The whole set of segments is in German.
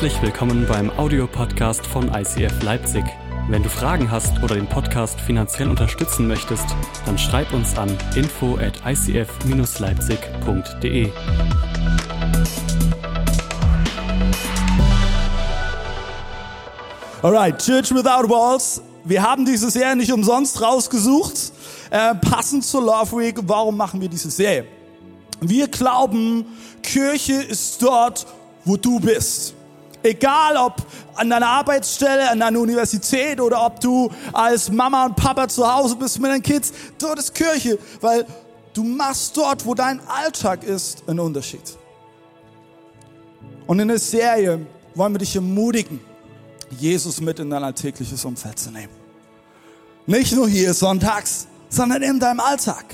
Herzlich willkommen beim Audiopodcast von ICF Leipzig. Wenn du Fragen hast oder den Podcast finanziell unterstützen möchtest, dann schreib uns an info at icf-leipzig.de. Alright, Church Without Walls. Wir haben diese Serie nicht umsonst rausgesucht, äh, passend zur Love Week. Warum machen wir diese Serie? Wir glauben, Kirche ist dort, wo du bist. Egal ob an deiner Arbeitsstelle, an deiner Universität oder ob du als Mama und Papa zu Hause bist mit deinen Kids, dort ist Kirche, weil du machst dort, wo dein Alltag ist, einen Unterschied. Und in der Serie wollen wir dich ermutigen, Jesus mit in dein alltägliches Umfeld zu nehmen. Nicht nur hier sonntags, sondern in deinem Alltag.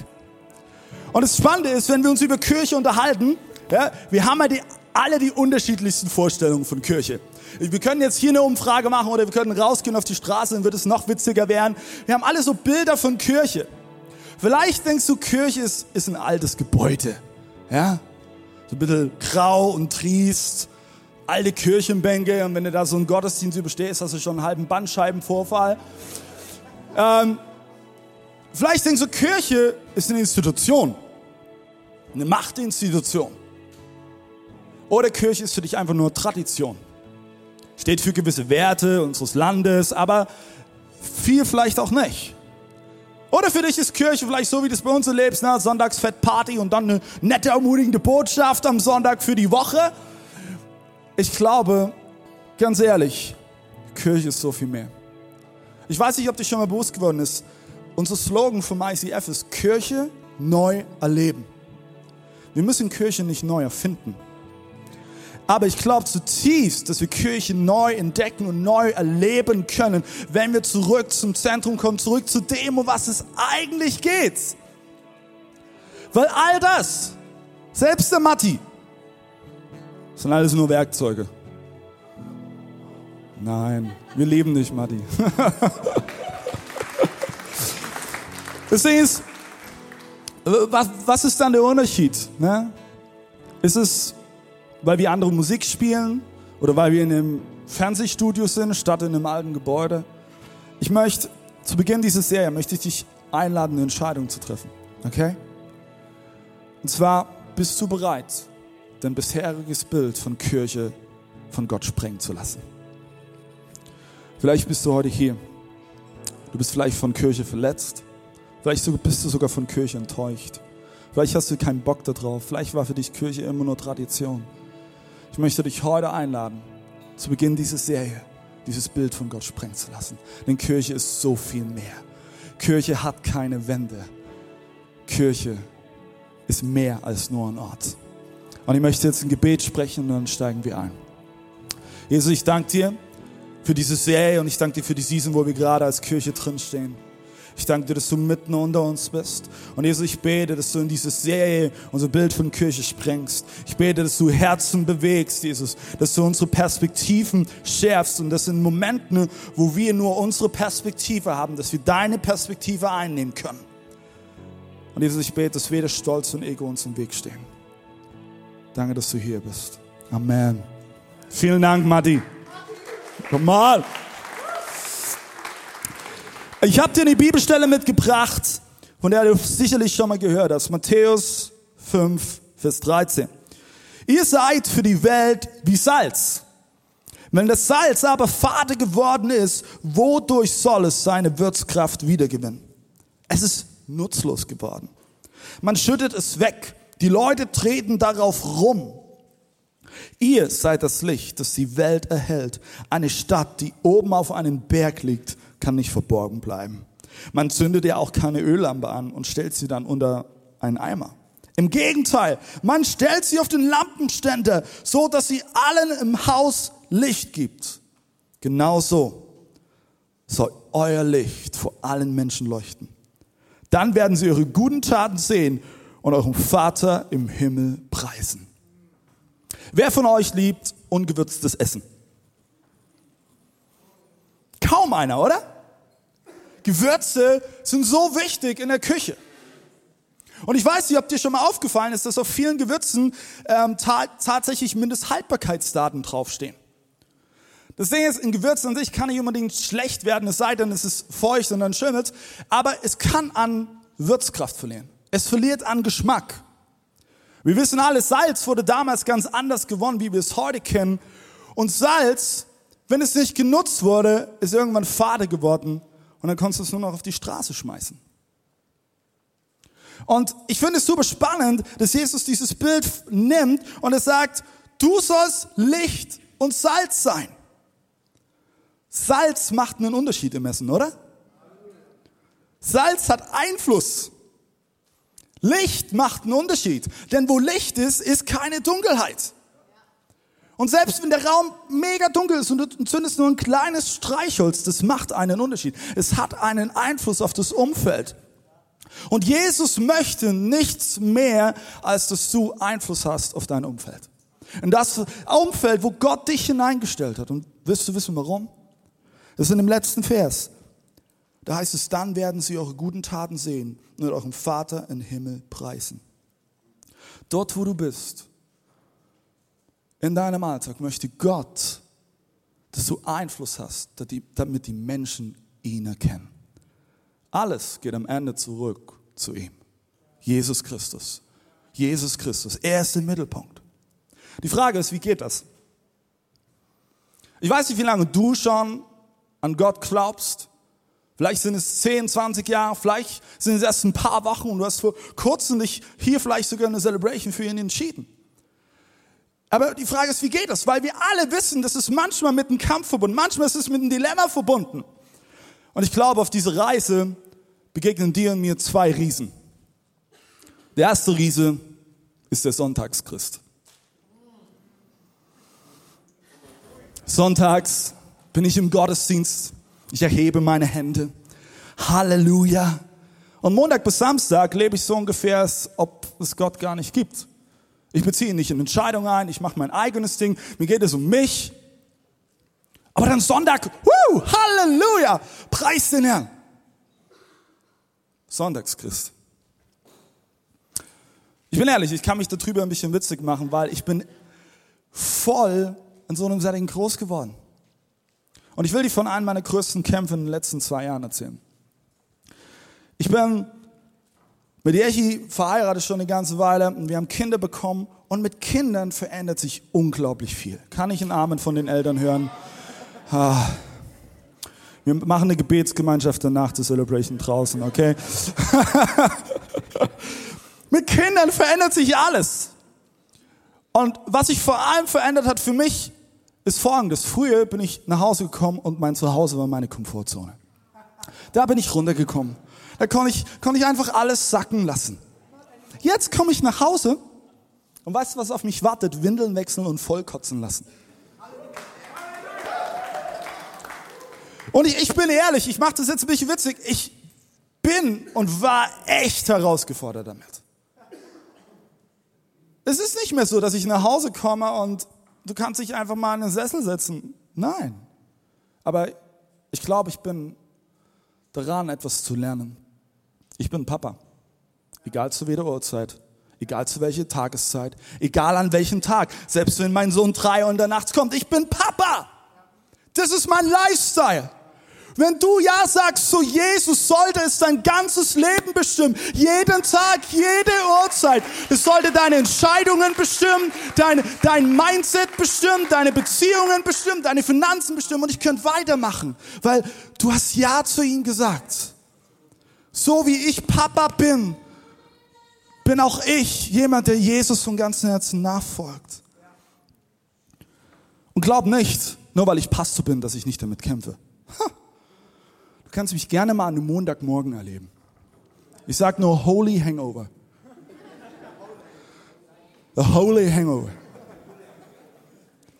Und das Spannende ist, wenn wir uns über Kirche unterhalten, ja, wir haben ja die, alle die unterschiedlichsten Vorstellungen von Kirche. Wir können jetzt hier eine Umfrage machen oder wir können rausgehen auf die Straße, dann wird es noch witziger werden. Wir haben alle so Bilder von Kirche. Vielleicht denkst du, Kirche ist, ist ein altes Gebäude. Ja? So ein bisschen grau und triest, alte Kirchenbänke und wenn du da so einen Gottesdienst überstehst, hast du schon einen halben Bandscheibenvorfall. Ähm, vielleicht denkst du, Kirche ist eine Institution, eine Machtinstitution. Oder Kirche ist für dich einfach nur Tradition. Steht für gewisse Werte unseres Landes, aber viel vielleicht auch nicht. Oder für dich ist Kirche vielleicht so, wie du es bei uns erlebst, ne? Sonntagsfettparty und dann eine nette, ermutigende Botschaft am Sonntag für die Woche. Ich glaube, ganz ehrlich, Kirche ist so viel mehr. Ich weiß nicht, ob dir schon mal bewusst geworden ist, unser Slogan vom ICF ist Kirche neu erleben. Wir müssen Kirche nicht neu erfinden. Aber ich glaube zutiefst, dass wir Kirche neu entdecken und neu erleben können, wenn wir zurück zum Zentrum kommen, zurück zu dem, um was es eigentlich geht. Weil all das, selbst der Matti, sind alles nur Werkzeuge. Nein, wir leben nicht, Matti. Ding ist, was, was ist dann der Unterschied? Ne? Ist es, weil wir andere Musik spielen oder weil wir in einem Fernsehstudio sind, statt in einem alten Gebäude? Ich möchte, zu Beginn dieser Serie, möchte ich dich einladen, eine Entscheidung zu treffen. Okay? Und zwar, bist du bereit, dein bisheriges Bild von Kirche von Gott sprengen zu lassen? Vielleicht bist du heute hier. Du bist vielleicht von Kirche verletzt. Vielleicht bist du sogar von Kirche enttäuscht. Vielleicht hast du keinen Bock darauf. Vielleicht war für dich Kirche immer nur Tradition. Ich möchte dich heute einladen, zu Beginn dieser Serie dieses Bild von Gott sprengen zu lassen. Denn Kirche ist so viel mehr. Kirche hat keine Wände. Kirche ist mehr als nur ein Ort. Und ich möchte jetzt ein Gebet sprechen und dann steigen wir ein. Jesus, ich danke dir für diese Serie und ich danke dir für die Season, wo wir gerade als Kirche drinstehen. Ich danke dir, dass du mitten unter uns bist. Und Jesus, ich bete, dass du in diese Serie unser Bild von Kirche sprengst. Ich bete, dass du Herzen bewegst, Jesus. Dass du unsere Perspektiven schärfst und dass in Momenten, wo wir nur unsere Perspektive haben, dass wir deine Perspektive einnehmen können. Und Jesus, ich bete, dass weder Stolz und Ego uns im Weg stehen. Danke, dass du hier bist. Amen. Vielen Dank, Matti. Komm mal. Ich habe dir eine Bibelstelle mitgebracht, von der du sicherlich schon mal gehört hast. Matthäus 5, Vers 13. Ihr seid für die Welt wie Salz. Wenn das Salz aber fade geworden ist, wodurch soll es seine Würzkraft wiedergewinnen? Es ist nutzlos geworden. Man schüttet es weg. Die Leute treten darauf rum. Ihr seid das Licht, das die Welt erhält. Eine Stadt, die oben auf einem Berg liegt, kann nicht verborgen bleiben. Man zündet ja auch keine Öllampe an und stellt sie dann unter einen Eimer. Im Gegenteil, man stellt sie auf den Lampenständer, so dass sie allen im Haus Licht gibt. Genauso soll euer Licht vor allen Menschen leuchten. Dann werden sie eure guten Taten sehen und euren Vater im Himmel preisen. Wer von euch liebt ungewürztes Essen? Kaum einer, oder? Gewürze sind so wichtig in der Küche. Und ich weiß nicht, ob dir schon mal aufgefallen ist, dass auf vielen Gewürzen ähm, ta tatsächlich Mindesthaltbarkeitsdaten draufstehen. Das Ding ist, ein Gewürz an sich kann nicht unbedingt schlecht werden, es sei denn, es ist feucht und dann schimmelt, aber es kann an Würzkraft verlieren. Es verliert an Geschmack. Wir wissen alle, Salz wurde damals ganz anders gewonnen, wie wir es heute kennen. Und Salz, wenn es nicht genutzt wurde, ist irgendwann fade geworden und dann konntest du es nur noch auf die Straße schmeißen. Und ich finde es super spannend, dass Jesus dieses Bild nimmt und er sagt, du sollst Licht und Salz sein. Salz macht einen Unterschied im Essen, oder? Salz hat Einfluss. Licht macht einen Unterschied. Denn wo Licht ist, ist keine Dunkelheit. Und selbst wenn der Raum mega dunkel ist und du zündest nur ein kleines Streichholz, das macht einen Unterschied. Es hat einen Einfluss auf das Umfeld. Und Jesus möchte nichts mehr, als dass du Einfluss hast auf dein Umfeld. In das Umfeld, wo Gott dich hineingestellt hat. Und wirst du wissen, warum? Das ist in dem letzten Vers. Da heißt es, dann werden sie eure guten Taten sehen und euren Vater im Himmel preisen. Dort, wo du bist, in deinem Alltag, möchte Gott, dass du Einfluss hast, damit die Menschen ihn erkennen. Alles geht am Ende zurück zu ihm. Jesus Christus. Jesus Christus. Er ist im Mittelpunkt. Die Frage ist, wie geht das? Ich weiß nicht, wie lange du schon an Gott glaubst. Vielleicht sind es 10, 20 Jahre, vielleicht sind es erst ein paar Wochen und du hast vor kurzem dich hier vielleicht sogar eine Celebration für ihn entschieden. Aber die Frage ist, wie geht das? Weil wir alle wissen, das ist manchmal mit einem Kampf verbunden, manchmal ist es mit einem Dilemma verbunden. Und ich glaube, auf diese Reise begegnen dir und mir zwei Riesen. Der erste Riese ist der Sonntagschrist. Sonntags bin ich im Gottesdienst, ich erhebe meine Hände. Halleluja. Und Montag bis Samstag lebe ich so ungefähr, als ob es Gott gar nicht gibt. Ich beziehe nicht in Entscheidungen ein, ich mache mein eigenes Ding, mir geht es um mich. Aber dann Sonntag, woo, Halleluja, preis den Herrn. Sonntagschrist. Ich bin ehrlich, ich kann mich darüber ein bisschen witzig machen, weil ich bin voll in so einem Setting groß geworden. Und ich will dir von einem meiner größten Kämpfe in den letzten zwei Jahren erzählen. Ich bin mit Yechi verheiratet schon eine ganze Weile und wir haben Kinder bekommen und mit Kindern verändert sich unglaublich viel. Kann ich einen Amen von den Eltern hören? Ah. Wir machen eine Gebetsgemeinschaft danach der Celebration draußen, okay? mit Kindern verändert sich alles. Und was sich vor allem verändert hat für mich, ist folgendes. Früher bin ich nach Hause gekommen und mein Zuhause war meine Komfortzone. Da bin ich runtergekommen. Da konnte ich, konnte ich einfach alles sacken lassen. Jetzt komme ich nach Hause und weißt du, was auf mich wartet? Windeln wechseln und vollkotzen lassen. Und ich, ich bin ehrlich, ich mache das jetzt ein bisschen witzig. Ich bin und war echt herausgefordert damit. Es ist nicht mehr so, dass ich nach Hause komme und du kannst dich einfach mal in den Sessel setzen. Nein. Aber ich glaube, ich bin daran, etwas zu lernen. Ich bin Papa. Egal zu welcher Uhrzeit, egal zu welcher Tageszeit, egal an welchem Tag, selbst wenn mein Sohn drei Uhr in der Nacht kommt, ich bin Papa. Das ist mein Lifestyle. Wenn du Ja sagst zu Jesus, sollte es dein ganzes Leben bestimmen. Jeden Tag, jede Uhrzeit. Es sollte deine Entscheidungen bestimmen, dein, dein Mindset bestimmen, deine Beziehungen bestimmen, deine Finanzen bestimmen. Und ich könnte weitermachen, weil du hast Ja zu ihm gesagt. So wie ich Papa bin, bin auch ich jemand, der Jesus von ganzem Herzen nachfolgt. Und glaub nicht, nur weil ich Pastor bin, dass ich nicht damit kämpfe. Du kannst mich gerne mal an einem Montagmorgen erleben. Ich sag nur Holy Hangover. The Holy Hangover.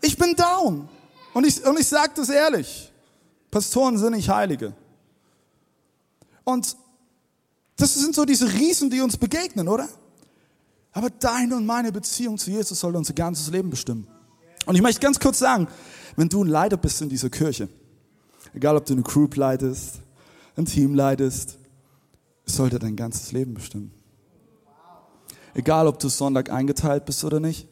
Ich bin down. Und ich, und ich sage das ehrlich. Pastoren sind nicht Heilige. Und das sind so diese Riesen, die uns begegnen, oder? Aber deine und meine Beziehung zu Jesus soll unser ganzes Leben bestimmen. Und ich möchte ganz kurz sagen, wenn du ein Leiter bist in dieser Kirche, egal ob du eine Group leitest, ein Team leitest, es sollte dein ganzes Leben bestimmen. Egal ob du Sonntag eingeteilt bist oder nicht,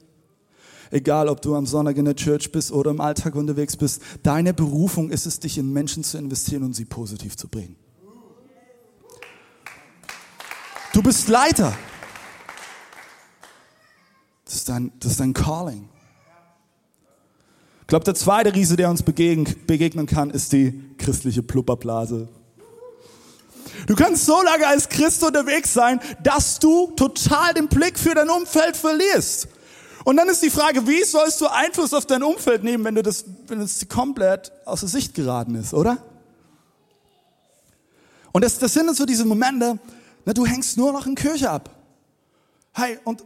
Egal, ob du am Sonntag in der Church bist oder im Alltag unterwegs bist, deine Berufung ist es, dich in Menschen zu investieren und sie positiv zu bringen. Du bist Leiter. Das ist dein, das ist dein Calling. Ich glaube, der zweite Riese, der uns begegnen kann, ist die christliche Plupperblase. Du kannst so lange als Christ unterwegs sein, dass du total den Blick für dein Umfeld verlierst. Und dann ist die Frage, wie sollst du Einfluss auf dein Umfeld nehmen, wenn du das, wenn es komplett aus der Sicht geraten ist, oder? Und das, das sind so diese Momente, na, du hängst nur noch in Kirche ab. Hey, und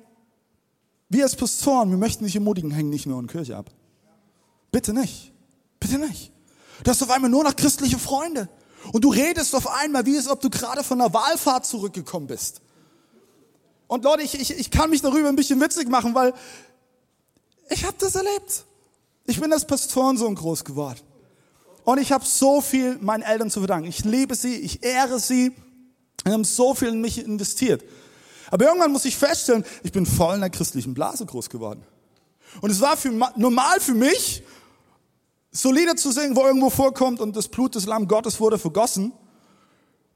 wir als Pastoren, wir möchten dich ermutigen, hängen nicht nur in Kirche ab. Bitte nicht. Bitte nicht. Du hast auf einmal nur noch christliche Freunde. Und du redest auf einmal, wie es ob du gerade von einer Wahlfahrt zurückgekommen bist. Und Leute, ich, ich, ich kann mich darüber ein bisschen witzig machen, weil ich habe das erlebt. Ich bin als Pastorensohn groß geworden. Und ich habe so viel meinen Eltern zu verdanken. Ich liebe sie, ich ehre sie. Sie haben so viel in mich investiert. Aber irgendwann muss ich feststellen, ich bin voll in der christlichen Blase groß geworden. Und es war für, normal für mich, so Lieder zu singen, wo irgendwo vorkommt und das Blut des Lamm Gottes wurde vergossen.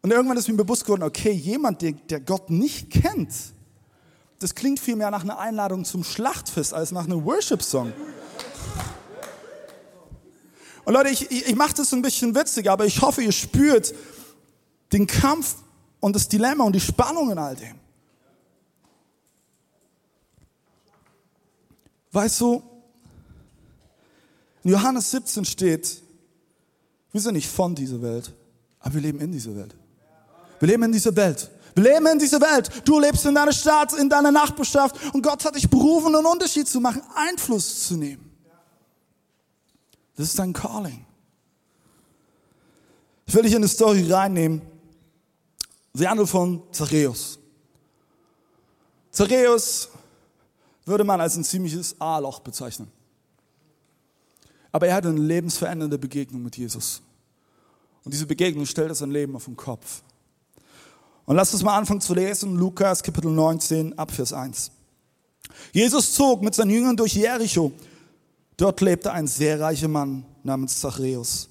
Und irgendwann ist mir bewusst geworden, okay, jemand, der, der Gott nicht kennt, das klingt viel mehr nach einer Einladung zum Schlachtfest als nach einem Worship-Song. Und Leute, ich, ich, mache das ein bisschen witzig, aber ich hoffe, ihr spürt den Kampf und das Dilemma und die Spannung in all dem. Weißt du, in Johannes 17 steht, wir sind nicht von dieser Welt, aber wir leben in dieser Welt. Wir leben in dieser Welt. Wir leben in dieser Welt. Du lebst in deiner Stadt, in deiner Nachbarschaft und Gott hat dich berufen, einen Unterschied zu machen, Einfluss zu nehmen. Das ist dein Calling. Ich will dich in eine Story reinnehmen. Sie handelt von Zachäus. Zachäus würde man als ein ziemliches A-Loch bezeichnen. Aber er hatte eine lebensverändernde Begegnung mit Jesus. Und diese Begegnung stellt sein Leben auf den Kopf. Und lasst uns mal anfangen zu lesen, Lukas Kapitel 19, Abvers 1. Jesus zog mit seinen Jüngern durch Jericho. Dort lebte ein sehr reicher Mann namens Zachäus,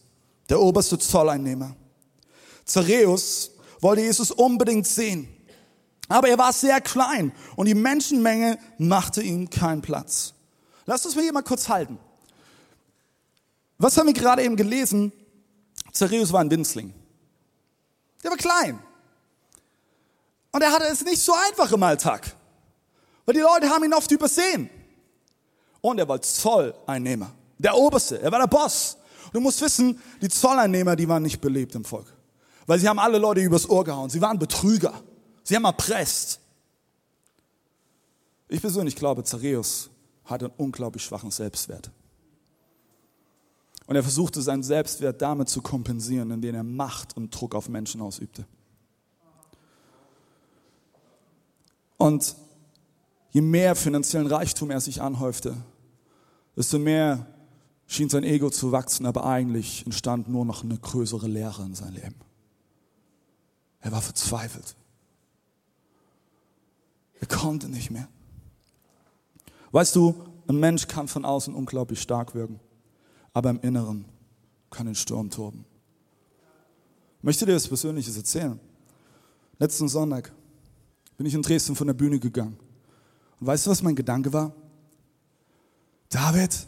der oberste Zolleinnehmer. Zachäus wollte Jesus unbedingt sehen. Aber er war sehr klein und die Menschenmenge machte ihm keinen Platz. Lasst uns mal hier mal kurz halten. Was haben wir gerade eben gelesen? Zachäus war ein Winzling. Der war klein. Und er hatte es nicht so einfach im Alltag. Weil die Leute haben ihn oft übersehen. Und er war Zolleinnehmer. Der Oberste. Er war der Boss. du musst wissen, die Zolleinnehmer, die waren nicht beliebt im Volk. Weil sie haben alle Leute übers Ohr gehauen. Sie waren Betrüger. Sie haben erpresst. Ich persönlich glaube, Zareus hat einen unglaublich schwachen Selbstwert. Und er versuchte seinen Selbstwert damit zu kompensieren, indem er Macht und Druck auf Menschen ausübte. Und je mehr finanziellen Reichtum er sich anhäufte, desto mehr schien sein Ego zu wachsen, aber eigentlich entstand nur noch eine größere Leere in seinem Leben. Er war verzweifelt. Er konnte nicht mehr. Weißt du, ein Mensch kann von außen unglaublich stark wirken, aber im Inneren kann ein Sturm toben. Ich möchte dir das Persönliches erzählen. Letzten Sonntag bin ich in Dresden von der Bühne gegangen. Und weißt du, was mein Gedanke war? David,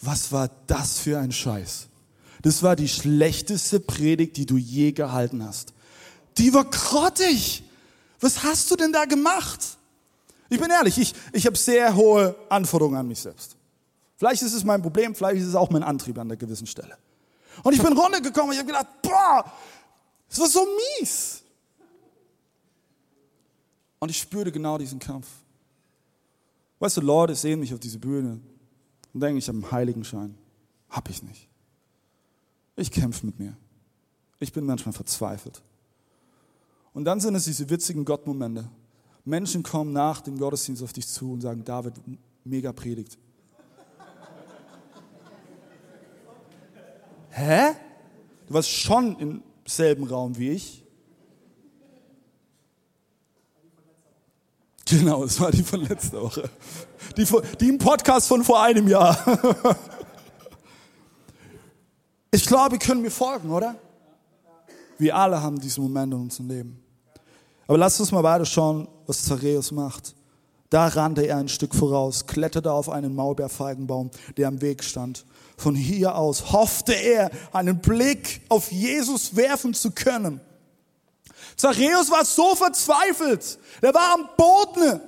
was war das für ein Scheiß? Das war die schlechteste Predigt, die du je gehalten hast. Die war grottig. Was hast du denn da gemacht? Ich bin ehrlich, ich, ich habe sehr hohe Anforderungen an mich selbst. Vielleicht ist es mein Problem, vielleicht ist es auch mein Antrieb an der gewissen Stelle. Und ich bin runtergekommen und ich habe gedacht, boah, es war so mies. Und ich spürte genau diesen Kampf. Weißt du, Leute sehen mich auf diese Bühne und denken, ich habe einen Heiligenschein. Hab ich nicht. Ich kämpfe mit mir. Ich bin manchmal verzweifelt. Und dann sind es diese witzigen Gottmomente. Menschen kommen nach dem Gottesdienst auf dich zu und sagen, David, mega Predigt. Hä? Du warst schon im selben Raum wie ich. Genau, es war die von letzter Woche. Die, die im Podcast von vor einem Jahr. Ich glaube, wir können mir folgen, oder? Wir alle haben diesen Moment in unserem Leben. Aber lasst uns mal weiter schauen, was Zareus macht. Da rannte er ein Stück voraus, kletterte auf einen Maulbeerfeigenbaum, der am Weg stand. Von hier aus hoffte er, einen Blick auf Jesus werfen zu können. Zachäus war so verzweifelt. Der war am Boden.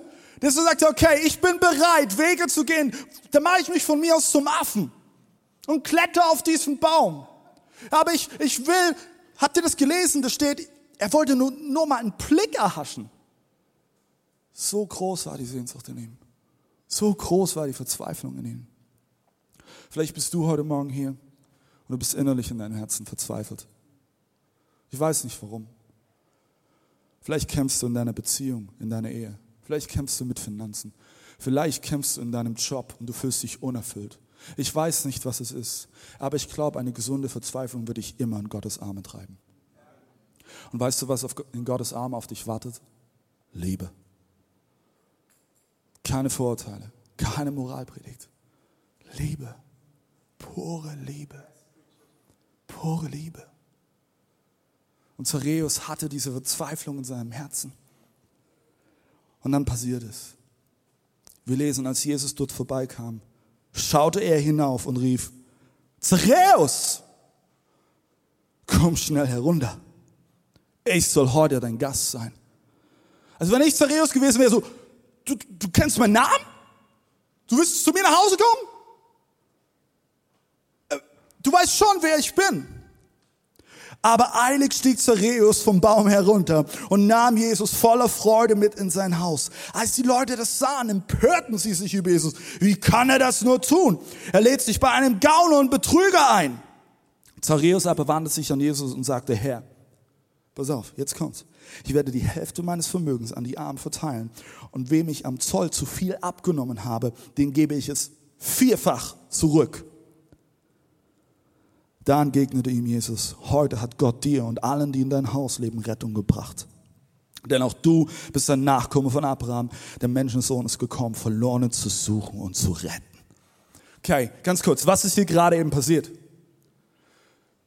Der so sagte, okay, ich bin bereit, Wege zu gehen. Dann mache ich mich von mir aus zum Affen und kletter auf diesen Baum. Aber ich, ich will, habt ihr das gelesen? Da steht, er wollte nur, nur mal einen Blick erhaschen. So groß war die Sehnsucht in ihm. So groß war die Verzweiflung in ihm. Vielleicht bist du heute Morgen hier und du bist innerlich in deinem Herzen verzweifelt. Ich weiß nicht warum. Vielleicht kämpfst du in deiner Beziehung, in deiner Ehe. Vielleicht kämpfst du mit Finanzen. Vielleicht kämpfst du in deinem Job und du fühlst dich unerfüllt. Ich weiß nicht, was es ist, aber ich glaube, eine gesunde Verzweiflung wird dich immer in Gottes Arme treiben. Und weißt du, was in Gottes Arme auf dich wartet? Liebe. Keine Vorurteile, keine Moralpredigt. Liebe. Pure Liebe. Pure Liebe. Und Zareus hatte diese Verzweiflung in seinem Herzen. Und dann passiert es. Wir lesen, als Jesus dort vorbeikam, schaute er hinauf und rief, Zareus, komm schnell herunter. Ich soll heute dein Gast sein. Also wenn ich Zareus gewesen wäre, so, du, du kennst meinen Namen? Du willst zu mir nach Hause kommen? Äh, du weißt schon, wer ich bin. Aber eilig stieg Zareus vom Baum herunter und nahm Jesus voller Freude mit in sein Haus. Als die Leute das sahen, empörten sie sich über Jesus. Wie kann er das nur tun? Er lädt sich bei einem Gauner und Betrüger ein. Zareus aber wandte sich an Jesus und sagte, Herr, pass auf, jetzt kommt's. Ich werde die Hälfte meines Vermögens an die Armen verteilen. Und wem ich am Zoll zu viel abgenommen habe, den gebe ich es vierfach zurück. Da entgegnete ihm Jesus, heute hat Gott dir und allen, die in dein Haus leben, Rettung gebracht. Denn auch du bist ein Nachkomme von Abraham. Der Menschensohn ist gekommen, verlorene zu suchen und zu retten. Okay, ganz kurz, was ist hier gerade eben passiert?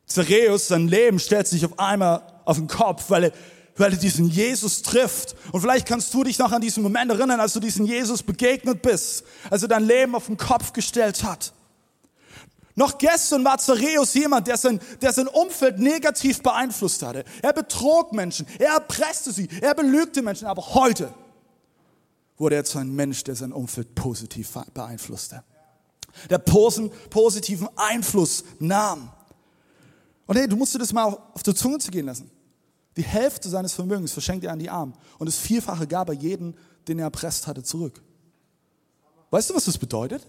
Zareus, sein Leben stellt sich auf einmal auf den Kopf, weil er, weil er diesen Jesus trifft. Und vielleicht kannst du dich noch an diesen Moment erinnern, als du diesen Jesus begegnet bist, als er dein Leben auf den Kopf gestellt hat. Noch gestern war Zareus jemand, der sein, der sein Umfeld negativ beeinflusst hatte. Er betrog Menschen, er erpresste sie, er belügte Menschen. Aber heute wurde er zu einem Mensch, der sein Umfeld positiv beeinflusste. Der positiven Einfluss nahm. Und hey, du musst dir das mal auf der Zunge zu gehen lassen. Die Hälfte seines Vermögens verschenkt er an die Armen. Und das Vierfache gab er jeden, den er erpresst hatte, zurück. Weißt du, was das bedeutet?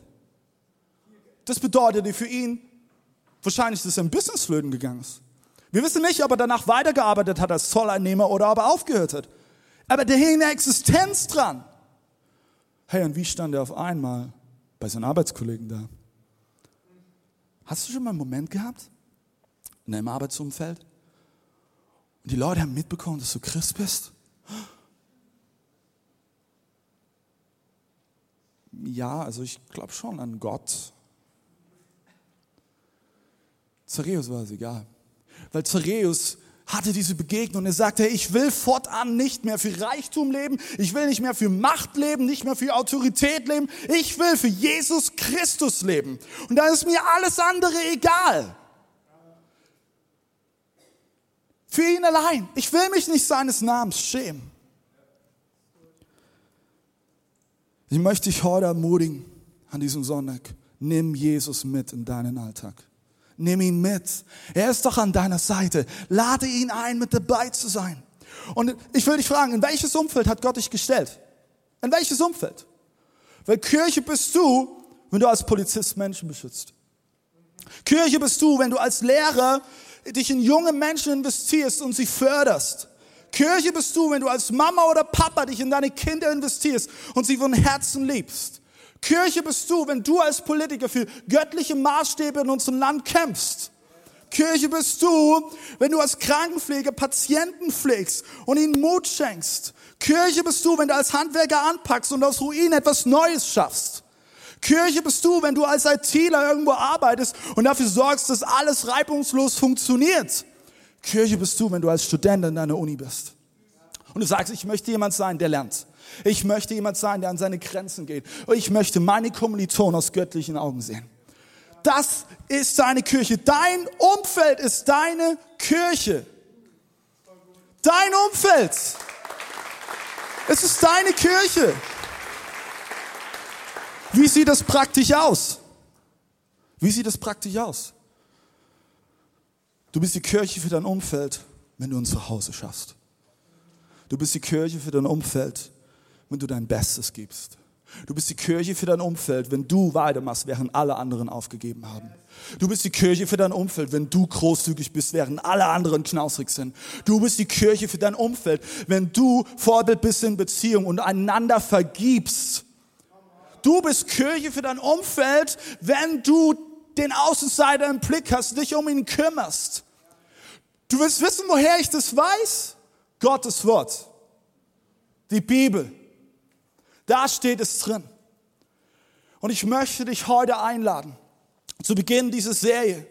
Das bedeutete für ihn wahrscheinlich, dass sein Business flöten gegangen ist. Wir wissen nicht, ob er danach weitergearbeitet hat als Zolleinnehmer oder ob er aufgehört hat. Aber der hing eine Existenz dran. Hey, und wie stand er auf einmal bei seinen Arbeitskollegen da? Hast du schon mal einen Moment gehabt in deinem Arbeitsumfeld? Die Leute haben mitbekommen, dass du Christ bist? Ja, also ich glaube schon an Gott. Zareus war es egal. Weil Zareus hatte diese Begegnung und er sagte, ich will fortan nicht mehr für Reichtum leben, ich will nicht mehr für Macht leben, nicht mehr für Autorität leben, ich will für Jesus Christus leben. Und dann ist mir alles andere egal. Für ihn allein. Ich will mich nicht seines Namens schämen. Ich möchte dich heute ermutigen an diesem Sonntag. Nimm Jesus mit in deinen Alltag. Nimm ihn mit. Er ist doch an deiner Seite. Lade ihn ein, mit dabei zu sein. Und ich will dich fragen, in welches Umfeld hat Gott dich gestellt? In welches Umfeld? Weil Kirche bist du, wenn du als Polizist Menschen beschützt. Kirche bist du, wenn du als Lehrer dich in junge Menschen investierst und sie förderst. Kirche bist du, wenn du als Mama oder Papa dich in deine Kinder investierst und sie von Herzen liebst. Kirche bist du, wenn du als Politiker für göttliche Maßstäbe in unserem Land kämpfst. Kirche bist du, wenn du als Krankenpfleger Patienten pflegst und ihnen Mut schenkst. Kirche bist du, wenn du als Handwerker anpackst und aus Ruinen etwas Neues schaffst. Kirche bist du, wenn du als ITler irgendwo arbeitest und dafür sorgst, dass alles reibungslos funktioniert. Kirche bist du, wenn du als Student in deiner Uni bist. Und du sagst, ich möchte jemand sein, der lernt. Ich möchte jemand sein, der an seine Grenzen geht. Und ich möchte meine Kommilitonen aus göttlichen Augen sehen. Das ist deine Kirche. Dein Umfeld ist deine Kirche. Dein Umfeld. Es ist deine Kirche. Wie sieht das praktisch aus? Wie sieht das praktisch aus? Du bist die Kirche für dein Umfeld, wenn du ein Zuhause schaffst. Du bist die Kirche für dein Umfeld, wenn du dein Bestes gibst. Du bist die Kirche für dein Umfeld, wenn du weitermachst, während alle anderen aufgegeben haben. Du bist die Kirche für dein Umfeld, wenn du großzügig bist, während alle anderen knausrig sind. Du bist die Kirche für dein Umfeld, wenn du Vorbild bist in Beziehung und einander vergibst. Du bist Kirche für dein Umfeld, wenn du den Außenseiter im Blick hast, dich um ihn kümmerst. Du willst wissen, woher ich das weiß? Gottes Wort. Die Bibel. Da steht es drin. Und ich möchte dich heute einladen, zu Beginn dieser Serie.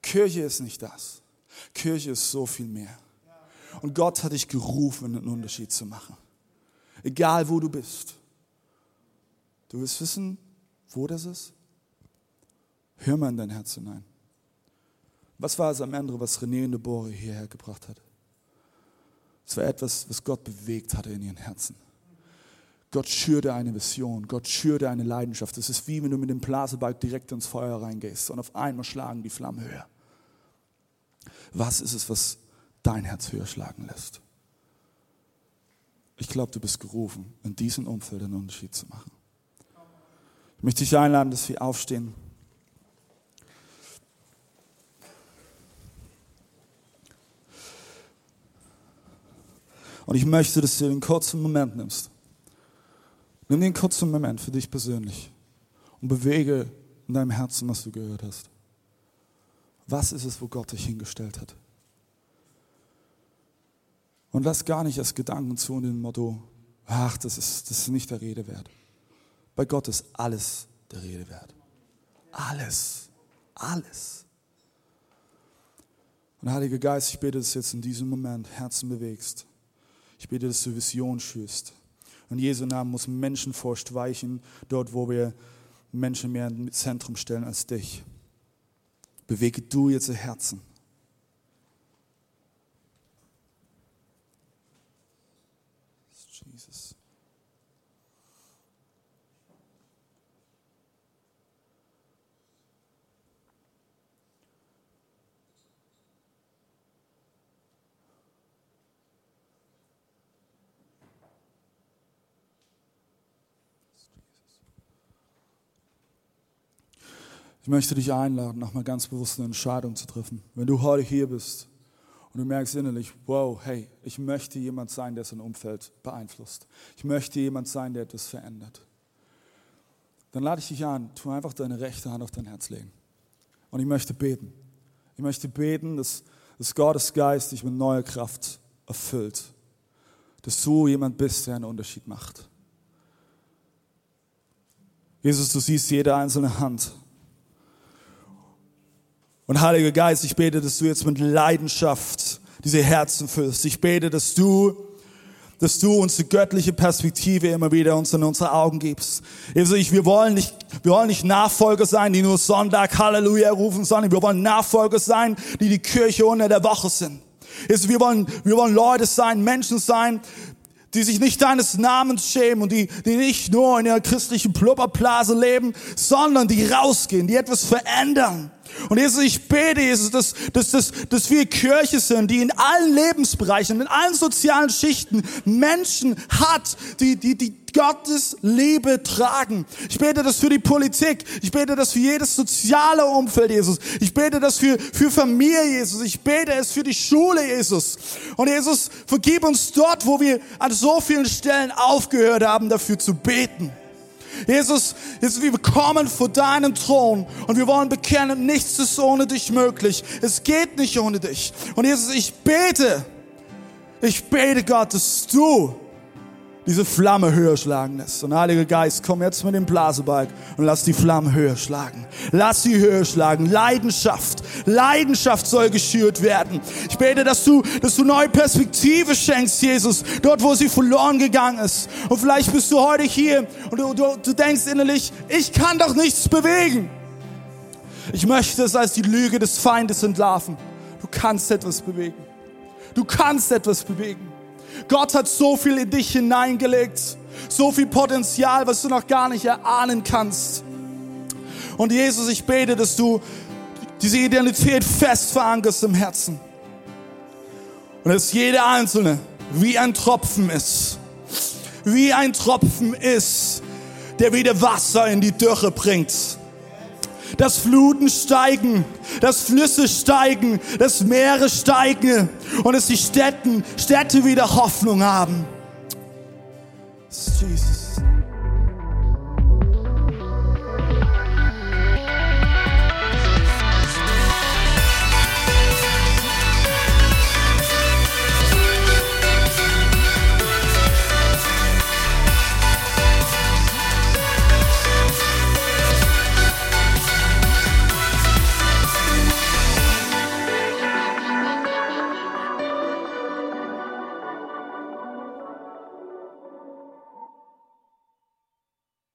Kirche ist nicht das. Kirche ist so viel mehr. Und Gott hat dich gerufen, einen Unterschied zu machen. Egal wo du bist. Du willst wissen, wo das ist? Hör mal in dein Herz hinein. Was war es am Ende, was René und Deborah hierher gebracht hat? Es war etwas, was Gott bewegt hatte in ihren Herzen. Gott schürte eine Vision, Gott schürte eine Leidenschaft. Es ist wie wenn du mit dem Blasebalg direkt ins Feuer reingehst und auf einmal schlagen die Flammen höher. Was ist es, was dein Herz höher schlagen lässt? Ich glaube, du bist gerufen, in diesem Umfeld einen Unterschied zu machen. Ich möchte dich einladen, dass wir aufstehen. Und ich möchte, dass du den kurzen Moment nimmst Nimm den kurzen Moment für dich persönlich und bewege in deinem Herzen, was du gehört hast. Was ist es, wo Gott dich hingestellt hat? Und lass gar nicht als Gedanken zu und dem Motto, ach, das ist, das ist nicht der Rede wert. Bei Gott ist alles der Rede wert. Alles. Alles. Und Heiliger Geist, ich bete, dass du jetzt in diesem Moment Herzen bewegst. Ich bete, dass du Vision schürst. Und Jesu Namen muss Menschenfurcht weichen, dort wo wir Menschen mehr ins Zentrum stellen als dich. Bewege du jetzt Herzen. Jesus. Ich möchte dich einladen, nochmal ganz bewusst eine Entscheidung zu treffen. Wenn du heute hier bist und du merkst innerlich, wow, hey, ich möchte jemand sein, der sein Umfeld beeinflusst. Ich möchte jemand sein, der etwas verändert. Dann lade ich dich ein, tu einfach deine rechte Hand auf dein Herz legen. Und ich möchte beten. Ich möchte beten, dass, dass Gottes Geist dich mit neuer Kraft erfüllt. Dass du jemand bist, der einen Unterschied macht. Jesus, du siehst jede einzelne Hand. Und Heiliger Geist, ich bete, dass du jetzt mit Leidenschaft diese Herzen füllst. Ich bete, dass du, dass du uns die göttliche Perspektive immer wieder uns in unsere Augen gibst. Also ich, wir wollen nicht, wir wollen nicht Nachfolger sein, die nur Sonntag Halleluja rufen, sondern wir wollen Nachfolger sein, die die Kirche unter der Woche sind. Also wir wollen, wir wollen Leute sein, Menschen sein, die sich nicht deines Namens schämen und die, die nicht nur in ihrer christlichen Plupperblase leben, sondern die rausgehen, die etwas verändern und Jesus, ich bete, Jesus, dass, dass, dass, dass wir Kirche sind, die in allen Lebensbereichen, in allen sozialen Schichten Menschen hat, die, die, die Gottes Liebe tragen. Ich bete das für die Politik. Ich bete das für jedes soziale Umfeld, Jesus. Ich bete das für, für Familie, Jesus. Ich bete es für die Schule, Jesus. Und Jesus, vergib uns dort, wo wir an so vielen Stellen aufgehört haben, dafür zu beten. Jesus, Jesus, wir kommen vor deinen Thron und wir wollen bekennen, nichts ist ohne dich möglich. Es geht nicht ohne dich. Und Jesus, ich bete, ich bete Gott, dass du diese Flamme höher schlagen lässt. Und Heiliger Geist, komm jetzt mit dem Blasebalg und lass die Flamme höher schlagen. Lass sie höher schlagen. Leidenschaft, Leidenschaft soll geschürt werden. Ich bete, dass du, dass du neue Perspektive schenkst, Jesus, dort, wo sie verloren gegangen ist. Und vielleicht bist du heute hier und du, du, du denkst innerlich, ich kann doch nichts bewegen. Ich möchte es als die Lüge des Feindes entlarven. Du kannst etwas bewegen. Du kannst etwas bewegen. Gott hat so viel in dich hineingelegt, so viel Potenzial, was du noch gar nicht erahnen kannst. Und Jesus, ich bete, dass du diese Identität fest verankerst im Herzen. Und dass jeder Einzelne wie ein Tropfen ist. Wie ein Tropfen ist, der wieder Wasser in die Dürre bringt dass Fluten steigen, dass Flüsse steigen, dass Meere steigen und dass die Städten, Städte wieder Hoffnung haben. Jesus.